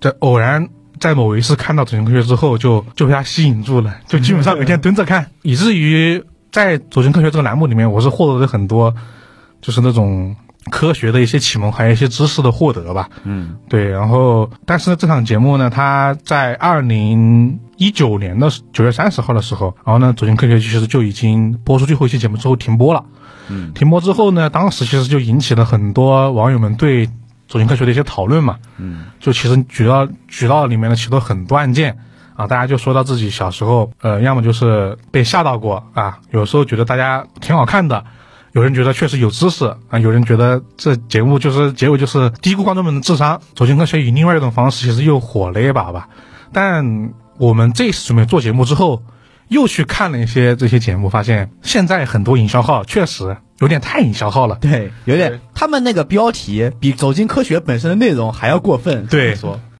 这偶然在某一次看到《走进科学》之后，就就被它吸引住了，就基本上每天蹲着看，以至于在《走进科学》这个栏目里面，我是获得了很多，就是那种科学的一些启蒙，还有一些知识的获得吧。嗯，对，然后但是这场节目呢，它在二零一九年的九月三十号的时候，然后呢，《走进科学》其实就已经播出最后一期节目之后停播了。嗯，停播之后呢，当时其实就引起了很多网友们对《走进科学》的一些讨论嘛。嗯，就其实举到举到里面的其实很多案件啊，大家就说到自己小时候，呃，要么就是被吓到过啊，有时候觉得大家挺好看的。有人觉得确实有知识啊，有人觉得这节目就是结尾就是低估观众们的智商。走进科学以另外一种方式，其实又火了一把吧。但我们这次准备做节目之后，又去看了一些这些节目，发现现在很多营销号确实有点太营销号了。对，有点，他们那个标题比《走进科学》本身的内容还要过分。对说，